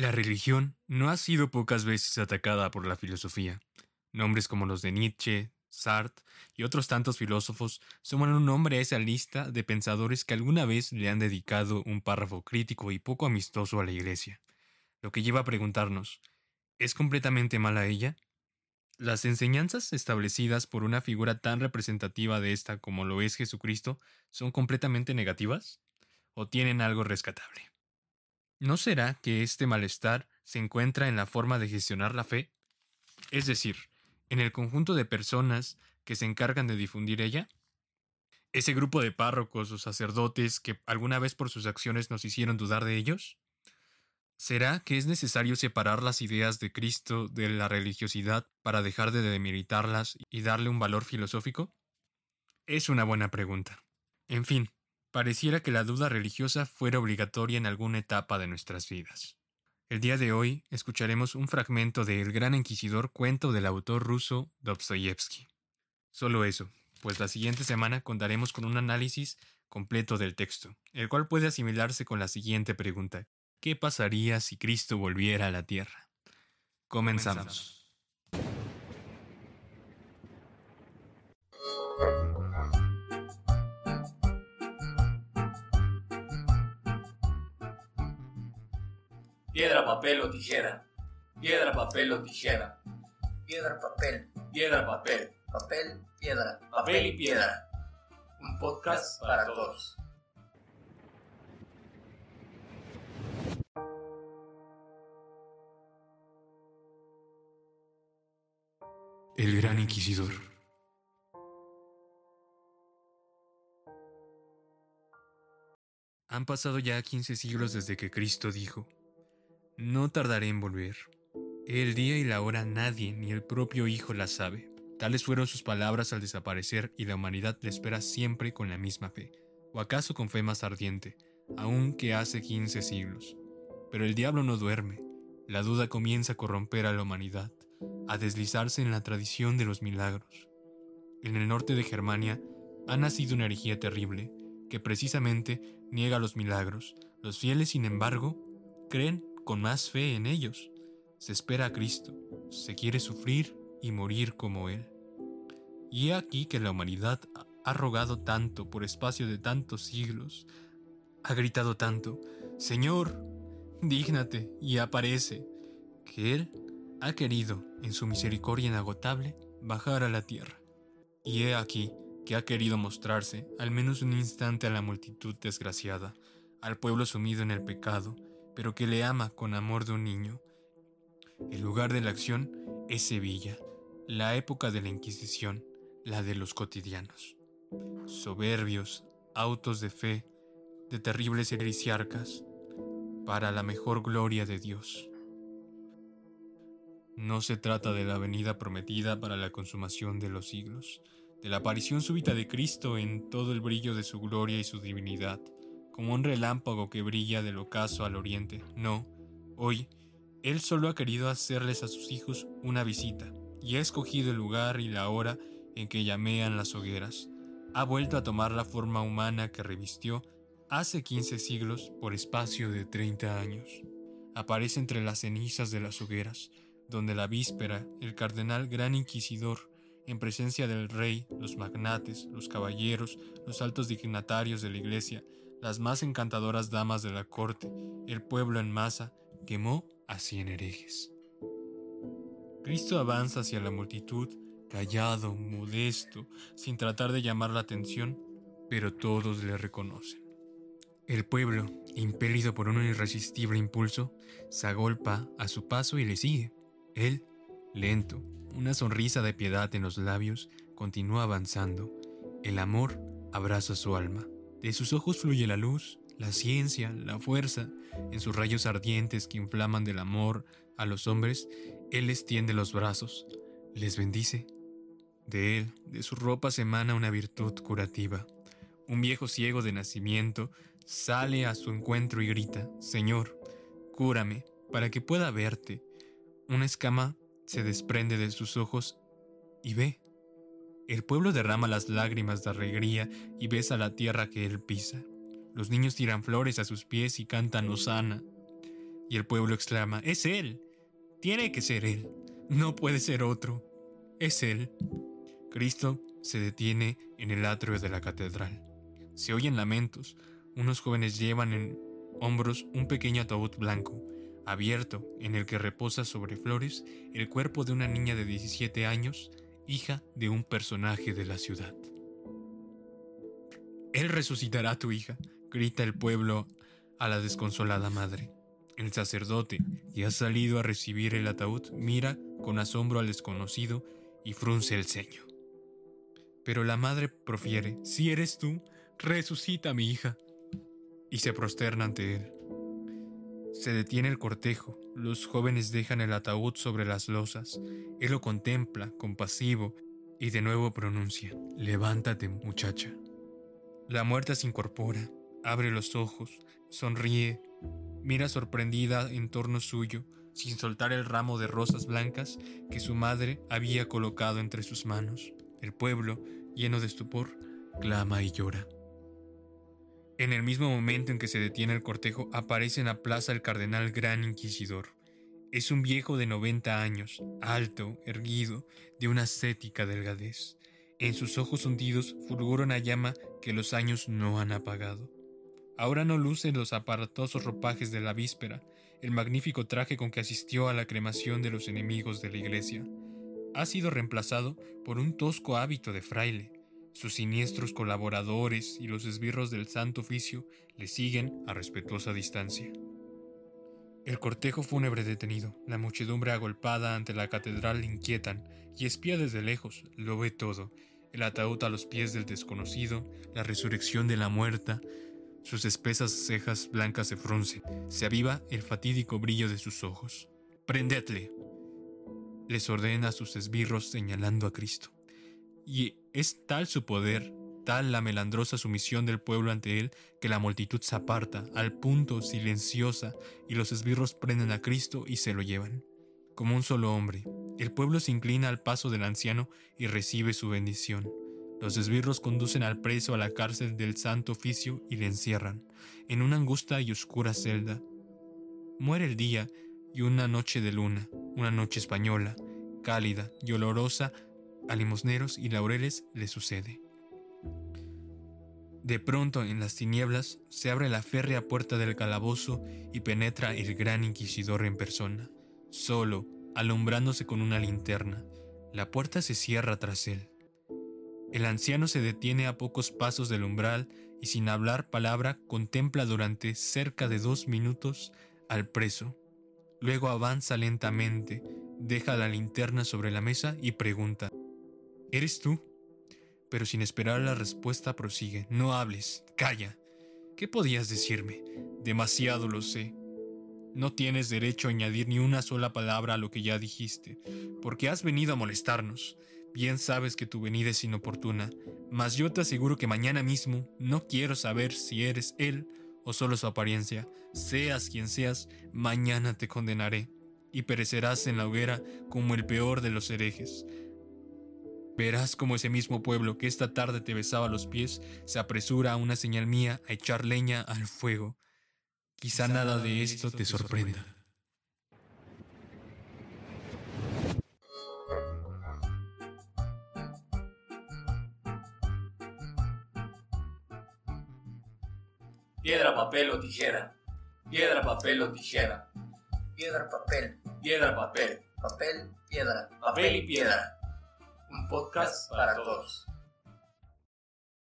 La religión no ha sido pocas veces atacada por la filosofía. Nombres como los de Nietzsche, Sartre y otros tantos filósofos suman un nombre a esa lista de pensadores que alguna vez le han dedicado un párrafo crítico y poco amistoso a la Iglesia. Lo que lleva a preguntarnos, ¿es completamente mala ella? ¿Las enseñanzas establecidas por una figura tan representativa de esta como lo es Jesucristo son completamente negativas? ¿O tienen algo rescatable? ¿No será que este malestar se encuentra en la forma de gestionar la fe? Es decir, en el conjunto de personas que se encargan de difundir ella? ¿Ese grupo de párrocos o sacerdotes que alguna vez por sus acciones nos hicieron dudar de ellos? ¿Será que es necesario separar las ideas de Cristo de la religiosidad para dejar de demeritarlas y darle un valor filosófico? Es una buena pregunta. En fin, Pareciera que la duda religiosa fuera obligatoria en alguna etapa de nuestras vidas. El día de hoy escucharemos un fragmento de El Gran Inquisidor cuento del autor ruso Dostoyevsky. Solo eso, pues la siguiente semana contaremos con un análisis completo del texto, el cual puede asimilarse con la siguiente pregunta. ¿Qué pasaría si Cristo volviera a la tierra? Comenzamos. Piedra, papel o tijera. Piedra, papel o tijera. Piedra, papel. Piedra, papel. Papel, piedra. Papel y piedra. Un podcast para todos. El Gran Inquisidor. Han pasado ya 15 siglos desde que Cristo dijo, no tardaré en volver. El día y la hora nadie, ni el propio Hijo, la sabe. Tales fueron sus palabras al desaparecer y la humanidad le espera siempre con la misma fe, o acaso con fe más ardiente, aun que hace quince siglos. Pero el diablo no duerme. La duda comienza a corromper a la humanidad, a deslizarse en la tradición de los milagros. En el norte de Germania ha nacido una herejía terrible que precisamente niega los milagros. Los fieles, sin embargo, creen con más fe en ellos. Se espera a Cristo, se quiere sufrir y morir como Él. Y he aquí que la humanidad ha rogado tanto por espacio de tantos siglos, ha gritado tanto, Señor, dígnate y aparece, que Él ha querido, en su misericordia inagotable, bajar a la tierra. Y he aquí que ha querido mostrarse, al menos un instante, a la multitud desgraciada, al pueblo sumido en el pecado, pero que le ama con amor de un niño. El lugar de la acción es Sevilla, la época de la Inquisición, la de los cotidianos. Soberbios, autos de fe, de terribles heresiarcas, para la mejor gloria de Dios. No se trata de la venida prometida para la consumación de los siglos, de la aparición súbita de Cristo en todo el brillo de su gloria y su divinidad, como un relámpago que brilla del ocaso al oriente. No, hoy, Él solo ha querido hacerles a sus hijos una visita, y ha escogido el lugar y la hora en que llamean las hogueras. Ha vuelto a tomar la forma humana que revistió hace 15 siglos por espacio de 30 años. Aparece entre las cenizas de las hogueras, donde la víspera el cardenal gran inquisidor, en presencia del rey, los magnates, los caballeros, los altos dignatarios de la iglesia, las más encantadoras damas de la corte, el pueblo en masa, quemó a cien herejes. Cristo avanza hacia la multitud, callado, modesto, sin tratar de llamar la atención, pero todos le reconocen. El pueblo, impelido por un irresistible impulso, se agolpa a su paso y le sigue. Él, lento, una sonrisa de piedad en los labios, continúa avanzando. El amor abraza su alma. De sus ojos fluye la luz, la ciencia, la fuerza. En sus rayos ardientes que inflaman del amor a los hombres, Él les tiende los brazos, les bendice. De Él, de su ropa se emana una virtud curativa. Un viejo ciego de nacimiento sale a su encuentro y grita, Señor, cúrame, para que pueda verte. Una escama se desprende de sus ojos y ve. El pueblo derrama las lágrimas de alegría y besa la tierra que él pisa. Los niños tiran flores a sus pies y cantan Osana. Y el pueblo exclama, es Él. Tiene que ser Él. No puede ser otro. Es Él. Cristo se detiene en el atrio de la catedral. Se oyen lamentos. Unos jóvenes llevan en hombros un pequeño ataúd blanco, abierto, en el que reposa sobre flores el cuerpo de una niña de 17 años, hija de un personaje de la ciudad. Él resucitará a tu hija, grita el pueblo a la desconsolada madre. El sacerdote, que ha salido a recibir el ataúd, mira con asombro al desconocido y frunce el ceño. Pero la madre profiere, si eres tú, resucita a mi hija. Y se prosterna ante él. Se detiene el cortejo, los jóvenes dejan el ataúd sobre las losas. Él lo contempla, compasivo, y de nuevo pronuncia, levántate muchacha. La muerta se incorpora, abre los ojos, sonríe, mira sorprendida en torno suyo, sin soltar el ramo de rosas blancas que su madre había colocado entre sus manos. El pueblo, lleno de estupor, clama y llora. En el mismo momento en que se detiene el cortejo, aparece en la plaza el cardenal Gran Inquisidor. Es un viejo de 90 años, alto, erguido, de una ascética delgadez. En sus ojos hundidos fulgura una llama que los años no han apagado. Ahora no luce los aparatosos ropajes de la víspera, el magnífico traje con que asistió a la cremación de los enemigos de la iglesia. Ha sido reemplazado por un tosco hábito de fraile. Sus siniestros colaboradores y los esbirros del santo oficio le siguen a respetuosa distancia. El cortejo fúnebre detenido, la muchedumbre agolpada ante la catedral inquietan y espía desde lejos, lo ve todo, el ataúd a los pies del desconocido, la resurrección de la muerta, sus espesas cejas blancas se fruncen, se aviva el fatídico brillo de sus ojos. Prendedle, les ordena a sus esbirros señalando a Cristo. Y es tal su poder, tal la melandrosa sumisión del pueblo ante él, que la multitud se aparta, al punto silenciosa, y los esbirros prenden a Cristo y se lo llevan. Como un solo hombre, el pueblo se inclina al paso del anciano y recibe su bendición. Los esbirros conducen al preso a la cárcel del santo oficio y le encierran, en una angusta y oscura celda. Muere el día y una noche de luna, una noche española, cálida y olorosa, a limosneros y laureles le sucede. De pronto, en las tinieblas, se abre la férrea puerta del calabozo y penetra el gran inquisidor en persona, solo, alumbrándose con una linterna. La puerta se cierra tras él. El anciano se detiene a pocos pasos del umbral y sin hablar palabra contempla durante cerca de dos minutos al preso. Luego avanza lentamente, deja la linterna sobre la mesa y pregunta, ¿Eres tú? Pero sin esperar la respuesta prosigue, no hables, calla. ¿Qué podías decirme? Demasiado lo sé. No tienes derecho a añadir ni una sola palabra a lo que ya dijiste, porque has venido a molestarnos. Bien sabes que tu venida es inoportuna, mas yo te aseguro que mañana mismo no quiero saber si eres él o solo su apariencia. Seas quien seas, mañana te condenaré y perecerás en la hoguera como el peor de los herejes. Verás como ese mismo pueblo que esta tarde te besaba los pies se apresura a una señal mía a echar leña al fuego. Quizá, nada de esto te sorprenda. Piedra, papel o tijera. Piedra, papel o tijera. Piedra, papel. Piedra, papel. Papel, piedra. Papel y piedra. Un podcast para todos.